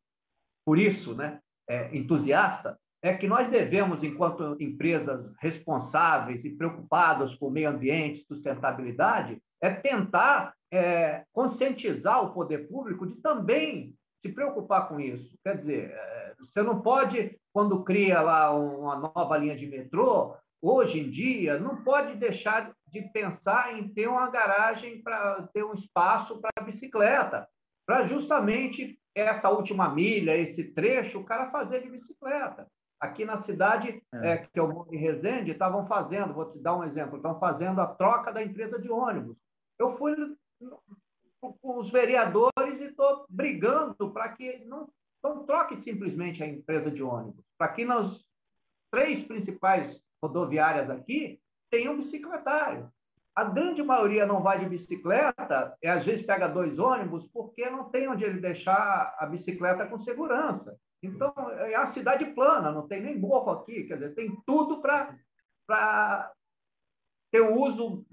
E: por isso, né? é, entusiasta, é que nós devemos, enquanto empresas responsáveis e preocupadas com o meio ambiente, sustentabilidade, é tentar é, conscientizar o poder público de também se preocupar com isso. Quer dizer, é, você não pode, quando cria lá uma nova linha de metrô, hoje em dia, não pode deixar de pensar em ter uma garagem para ter um espaço para bicicleta, para justamente essa última milha, esse trecho, o cara fazer de bicicleta. Aqui na cidade é. É, que eu moro em Resende, estavam fazendo, vou te dar um exemplo, estão fazendo a troca da empresa de ônibus. Eu fui com os vereadores estou brigando para que não, não troque simplesmente a empresa de ônibus, para que nas três principais rodoviárias aqui tenham bicicletário. A grande maioria não vai de bicicleta, e às vezes pega dois ônibus, porque não tem onde ele deixar a bicicleta com segurança. Então, é a cidade plana, não tem nem morro aqui, quer dizer, tem tudo para ter um uso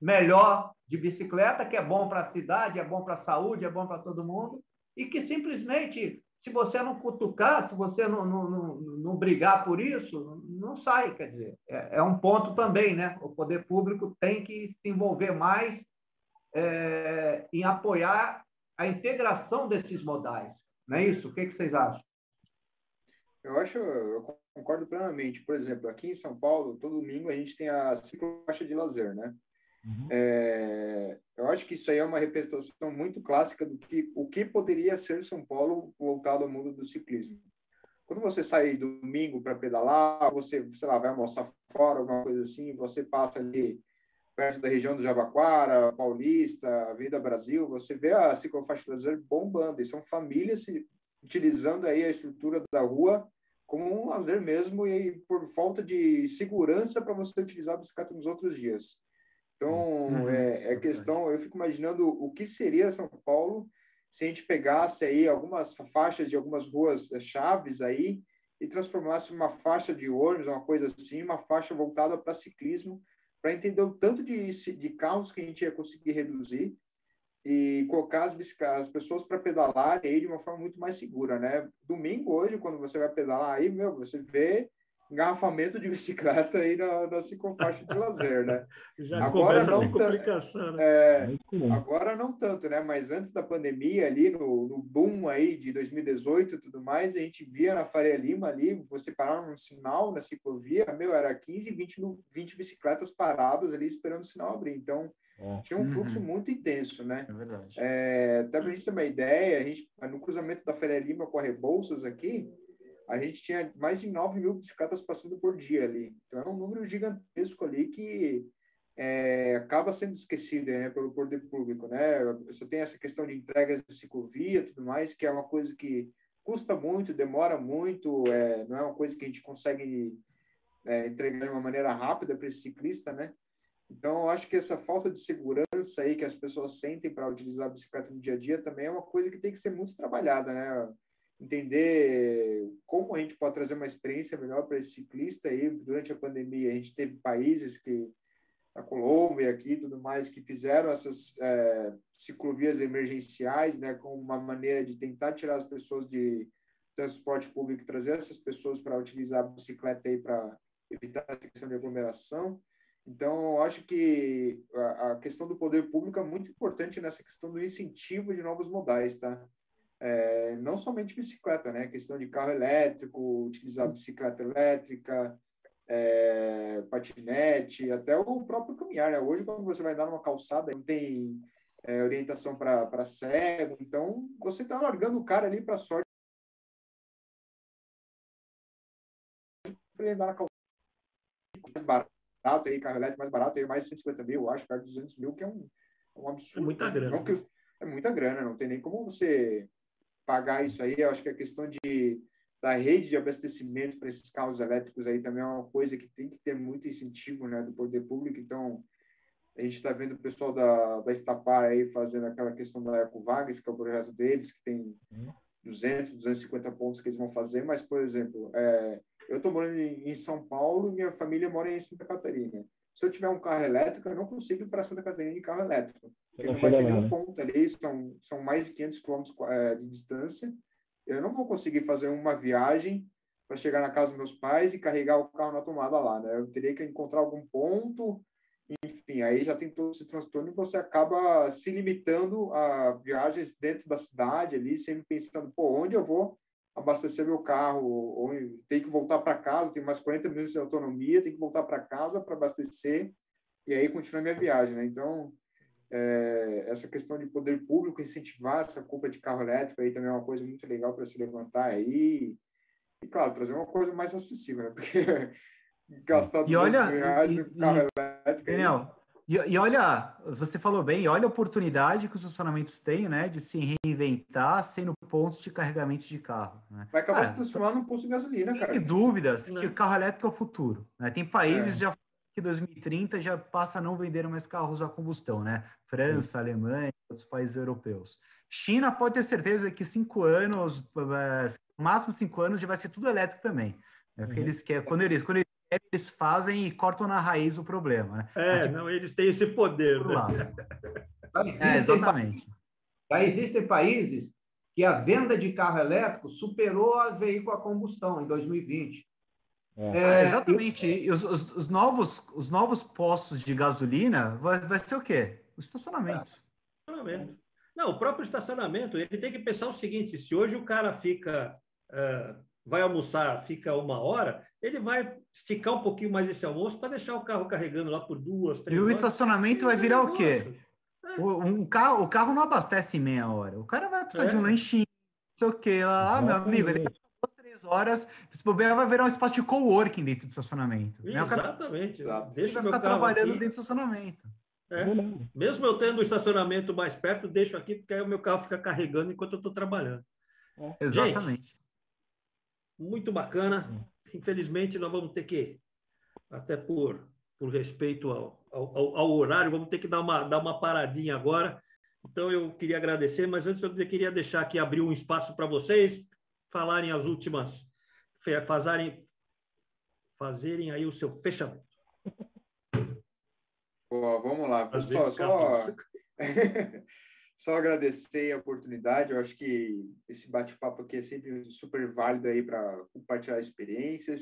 E: melhor de bicicleta, que é bom para a cidade, é bom para a saúde, é bom para todo mundo, e que simplesmente se você não cutucar, se você não, não, não, não brigar por isso, não sai, quer dizer. É, é, um ponto também, né? O poder público tem que se envolver mais é, em apoiar a integração desses modais. Não é isso? O que, que vocês acham?
C: Eu acho, eu concordo plenamente. Por exemplo, aqui em São Paulo, todo domingo a gente tem a ciclofaixa de lazer, né? Uhum. É, eu acho que isso aí é uma representação muito clássica do que o que poderia ser São Paulo voltado ao mundo do ciclismo. Quando você sai domingo para pedalar, você, sei lá, vai almoçar fora, alguma coisa assim, você passa ali perto da região do Jabaquara, Paulista, Avenida Brasil, você vê a ciclofaixa lazer bombando, e são famílias utilizando aí a estrutura da rua como um lazer mesmo e por falta de segurança para você utilizar a bicicleta nos outros dias. Então, uhum. é, é questão, eu fico imaginando o que seria São Paulo se a gente pegasse aí algumas faixas de algumas ruas eh, chaves aí e transformasse uma faixa de ônibus, uma coisa assim, uma faixa voltada para ciclismo, para entender o tanto de, de carros que a gente ia conseguir reduzir e colocar as, as pessoas para pedalar aí de uma forma muito mais segura, né? Domingo hoje, quando você vai pedalar aí, meu, você vê engarrafamento de bicicleta aí na, na ciclofaixa de lazer, né?
B: Já agora não complicação, né?
C: É, agora não tanto, né? Mas antes da pandemia ali, no, no, boom aí de 2018 e tudo mais, a gente via na Faria Lima ali, você parar num sinal na ciclovia, meu, era 15, 20, 20 bicicletas paradas ali esperando o sinal abrir. Então, é. tinha um fluxo uhum. muito intenso, né?
D: É verdade.
C: É, até pra gente ter uma ideia, a gente, no cruzamento da Faria Lima com a Rebouças aqui, a gente tinha mais de 9 mil bicicletas passando por dia ali. Então é um número gigantesco ali que é, acaba sendo esquecido né, pelo poder público. Né? Você tem essa questão de entregas de ciclovia e tudo mais, que é uma coisa que custa muito, demora muito, é, não é uma coisa que a gente consegue é, entregar de uma maneira rápida para esse ciclista, né? Então, eu acho que essa falta de segurança aí que as pessoas sentem para utilizar a bicicleta no dia a dia também é uma coisa que tem que ser muito trabalhada, né? Entender como a gente pode trazer uma experiência melhor para esse ciclista aí. Durante a pandemia, a gente teve países que, a Colômbia aqui tudo mais, que fizeram essas é, ciclovias emergenciais, né? Com uma maneira de tentar tirar as pessoas de transporte público trazer essas pessoas para utilizar a bicicleta aí para evitar a questão de aglomeração. Então, acho que a, a, questão do poder público é muito importante nessa questão do incentivo de novos modais, tá? É, não somente bicicleta, né? A questão de carro elétrico, utilizar bicicleta elétrica, é, patinete, até o próprio caminhar, né? Hoje, quando você vai andar numa calçada, não tem é, orientação para cego, então você está largando o cara ali para sorte para andar na calçada barato aí, carro elétrico mais barato aí, mais de 150 mil, eu acho, perto de 200 mil, que é um, um absurdo. É
B: muita grana.
C: Não, que, é muita grana, não tem nem como você pagar isso aí. Eu acho que a questão de da rede de abastecimento para esses carros elétricos aí também é uma coisa que tem que ter muito incentivo, né, do poder público. Então, a gente está vendo o pessoal da, da Estapar aí fazendo aquela questão da Ecovagas, que é o projeto deles, que tem 200, 250 pontos que eles vão fazer, mas, por exemplo, é, eu estou morando em, São Paulo e minha família mora em Santa Catarina. Se eu tiver um carro elétrico, eu não consigo ir para Santa Catarina de carro elétrico. Porque não vai ter nenhum ponto ali, são, são mais de 500 quilômetros é, de distância. Eu não vou conseguir fazer uma viagem para chegar na casa dos meus pais e carregar o carro na tomada lá, né? Eu teria que encontrar algum ponto, enfim, aí já tem todo esse transtorno e você acaba se limitando a viagens dentro da cidade ali, sempre pensando, pô, onde eu vou abastecer meu carro, ou tem que voltar para casa, tem mais 40 minutos de autonomia, tem que voltar para casa para abastecer e aí continuar minha viagem, né? Então, é, essa questão de poder público incentivar essa compra de carro elétrico aí também é uma coisa muito legal para se levantar aí e, claro, trazer uma coisa mais acessível, né? Porque gastar
D: e olha, reais e, carro e, elétrico... Daniel, aí, e, e, olha, você falou bem, olha a oportunidade que os estacionamentos têm, né, de se reinventar sendo pontos de carregamento de carro. Né?
C: Vai acabar se transformando num posto de gasolina, cara.
D: Tem dúvidas né? que o carro elétrico é o futuro. Né? Tem países é. já que 2030 já passa a não vender mais carros a combustão, né? França, Sim. Alemanha, outros países europeus. China pode ter certeza que cinco anos, uh, máximo cinco anos, já vai ser tudo elétrico também. Né? Porque uhum. eles querem, quando eles, quando eles eles fazem e cortam na raiz o problema. Né?
B: É, não, eles têm esse poder. Né?
D: É, exatamente.
E: Já existem países que a venda de carro elétrico superou a veículo a combustão em 2020.
D: É. É, exatamente. E os, os, os, novos, os novos postos de gasolina vai, vai ser o quê? O estacionamento.
B: estacionamento. Não, o próprio estacionamento, ele tem que pensar o seguinte: se hoje o cara fica, uh, vai almoçar, fica uma hora, ele vai esticar um pouquinho mais esse almoço para deixar o carro carregando lá por duas, três
D: E o estacionamento vai virar o quê? É. O, um carro, o carro não abastece em meia hora. O cara vai precisar é. de um lanchinho, não sei o quê. Lá, ah, meu amigo, ele duas, três horas. Se bobear, vai virar um espaço de coworking dentro do estacionamento.
B: Né? Exatamente.
D: Cara, deixa vai ficar trabalhando aqui. dentro do estacionamento.
B: É. Mesmo eu tendo o estacionamento mais perto, deixo aqui, porque aí o meu carro fica carregando enquanto eu estou trabalhando.
D: É. Exatamente. Gente,
B: muito bacana infelizmente, nós vamos ter que, até por, por respeito ao, ao, ao, horário, vamos ter que dar uma, dar uma paradinha agora. Então, eu queria agradecer, mas antes eu queria deixar aqui, abrir um espaço para vocês falarem as últimas, fazerem, fazerem aí o seu fechamento.
C: Pô, vamos lá, pessoal, só... só agradecer a oportunidade. Eu acho que esse bate-papo aqui é sempre super válido aí para compartilhar experiências.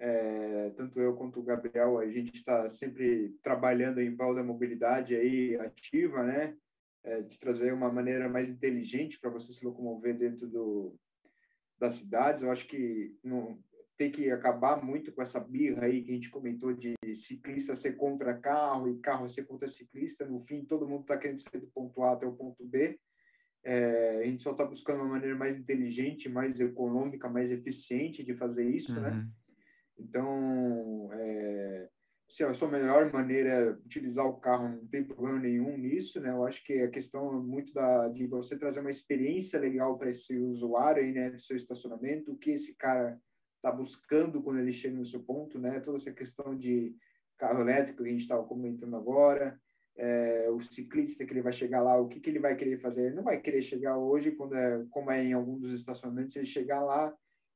C: É, tanto eu quanto o Gabriel, a gente está sempre trabalhando em prol da mobilidade aí ativa, né? É, de trazer uma maneira mais inteligente para você se locomover dentro do, das cidades. Eu acho que não, tem que acabar muito com essa birra aí que a gente comentou de ciclista ser contra carro e carro ser contra ciclista. No fim, todo mundo está querendo ser do ponto A até o ponto B. é, a gente só está buscando uma maneira mais inteligente, mais econômica, mais eficiente de fazer isso, né? uhum. né? Então, é, se a sua melhor maneira é utilizar o carro, não tem problema nenhum nisso, né? Eu acho que a questão é muito da, de você trazer uma experiência legal para esse usuário aí, né, do seu estacionamento, o que esse cara está buscando quando ele chega no seu ponto, né? Toda essa questão de carro elétrico que a gente estava comentando agora, é, o ciclista que ele vai chegar lá, o que, que ele vai querer fazer? Ele não vai querer chegar hoje, quando é, como é em alguns dos estacionamentos, ele chegar lá,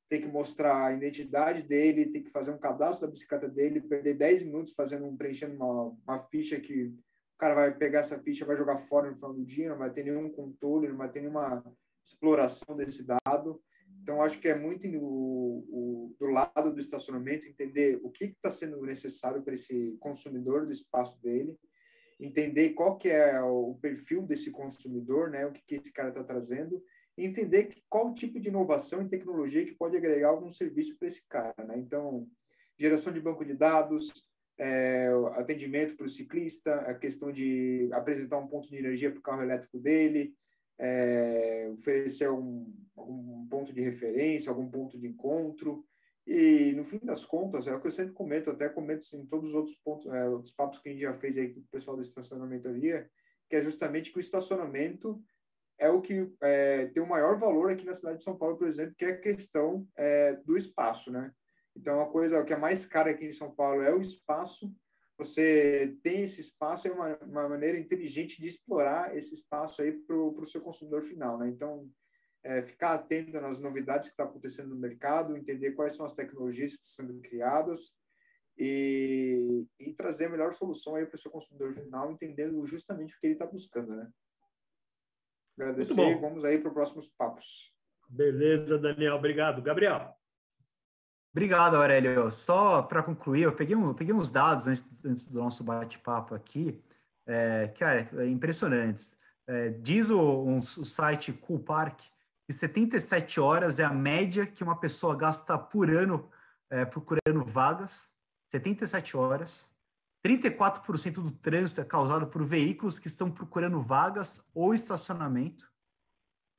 C: tem que mostrar a identidade dele, tem que fazer um cadastro da bicicleta dele, perder 10 minutos fazendo preenchendo uma, uma ficha que o cara vai pegar essa ficha, vai jogar fora no final do dia, não vai ter nenhum controle, não vai ter nenhuma exploração desse dado. Então, acho que é muito o, o, do lado do estacionamento entender o que está sendo necessário para esse consumidor do espaço dele, entender qual que é o perfil desse consumidor, né, o que, que esse cara está trazendo, entender qual tipo de inovação e tecnologia que pode agregar algum serviço para esse cara. Né? Então, geração de banco de dados, é, atendimento para o ciclista, a questão de apresentar um ponto de energia para o carro elétrico dele, é, oferecer um, ponto de referência, algum ponto de encontro. E, no fim das contas, é o que eu sempre comento, até comento em todos os outros pontos, é, outros papos que a gente já fez aí com o pessoal da estacionamentaria, que é justamente que o estacionamento é o que é, tem o maior valor aqui na cidade de São Paulo, por exemplo, que é a questão é, do espaço, né? Então, a coisa que é mais cara aqui em São Paulo é o espaço. Você tem esse espaço, é uma, uma maneira inteligente de explorar esse espaço aí para o seu consumidor final, né? Então, é, ficar atento nas novidades que estão tá acontecendo no mercado, entender quais são as tecnologias que estão sendo criadas e, e trazer a melhor solução aí para o seu consumidor final, entendendo justamente o que ele está buscando, né? Agradecer Muito bom. vamos aí para os próximos papos.
B: Beleza, Daniel. Obrigado. Gabriel.
D: Obrigado, Aurélio. Só para concluir, eu peguei, um, eu peguei uns dados antes, antes do nosso bate-papo aqui, é, que é, é impressionantes. É, diz o, um, o site Coolpark que 77 horas é a média que uma pessoa gasta por ano é, procurando vagas. 77 horas. 34% do trânsito é causado por veículos que estão procurando vagas ou estacionamento.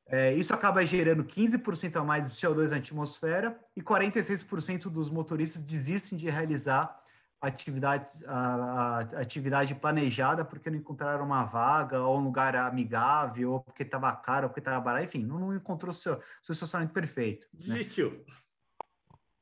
D: É, isso acaba gerando 15% a mais de CO2 na atmosfera e 46% dos motoristas desistem de realizar atividade, a, a, atividade planejada porque não encontraram uma vaga ou um lugar amigável ou porque estava caro ou porque estava barato, enfim, não, não encontrou seu, seu estacionamento perfeito.
B: Né? Desistiu. Né?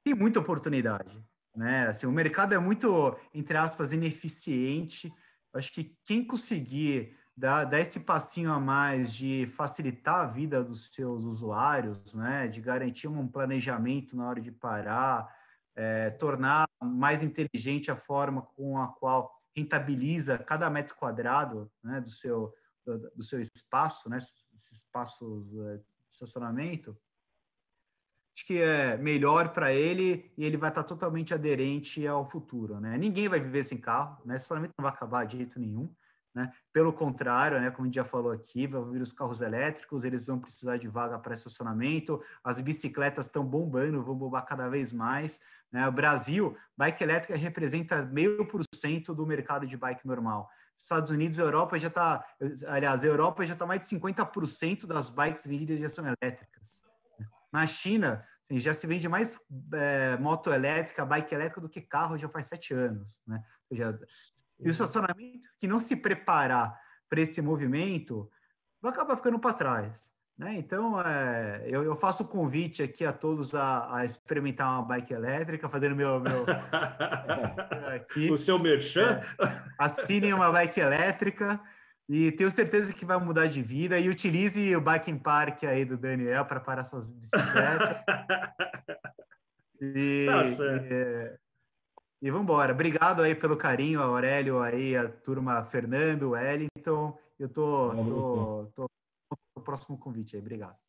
D: Tem muita oportunidade. Né? Assim, o mercado é muito, entre aspas, ineficiente. Acho que quem conseguir dar, dar esse passinho a mais de facilitar a vida dos seus usuários, né? de garantir um planejamento na hora de parar, é, tornar mais inteligente a forma com a qual rentabiliza cada metro quadrado né, do, seu, do, do seu espaço, né, espaços é, de estacionamento, acho que é melhor para ele e ele vai estar totalmente aderente ao futuro, né? Ninguém vai viver sem carro, né? Estacionamento não vai acabar de jeito nenhum, né? Pelo contrário, né, como a gente já falou aqui, vão vir os carros elétricos, eles vão precisar de vaga para estacionamento, as bicicletas estão bombando, vão bombar cada vez mais. Né? O Brasil, bike elétrica representa meio por cento do mercado de bike normal. Estados Unidos, Europa já está, aliás, a Europa já está mais de 50% das bikes vendidas já são elétricas. Na China, assim, já se vende mais é, moto elétrica, bike elétrica do que carro já faz sete anos, né? E o estacionamento que não se preparar para esse movimento vai acabar ficando para trás. Né? Então, é, eu, eu, faço o convite aqui a todos a, a, experimentar uma bike elétrica, fazendo meu. meu
B: aqui, o seu merchan?
D: É, assinem uma bike elétrica e tenho certeza que vai mudar de vida. E utilize o Bike Park aí do Daniel para parar suas bicicletas. e, tá e, e vamos embora. Obrigado aí pelo carinho, Aurélio, aí, a turma Fernando, Wellington. Eu tô, tô, tô, tô no próximo convite aí. Obrigado.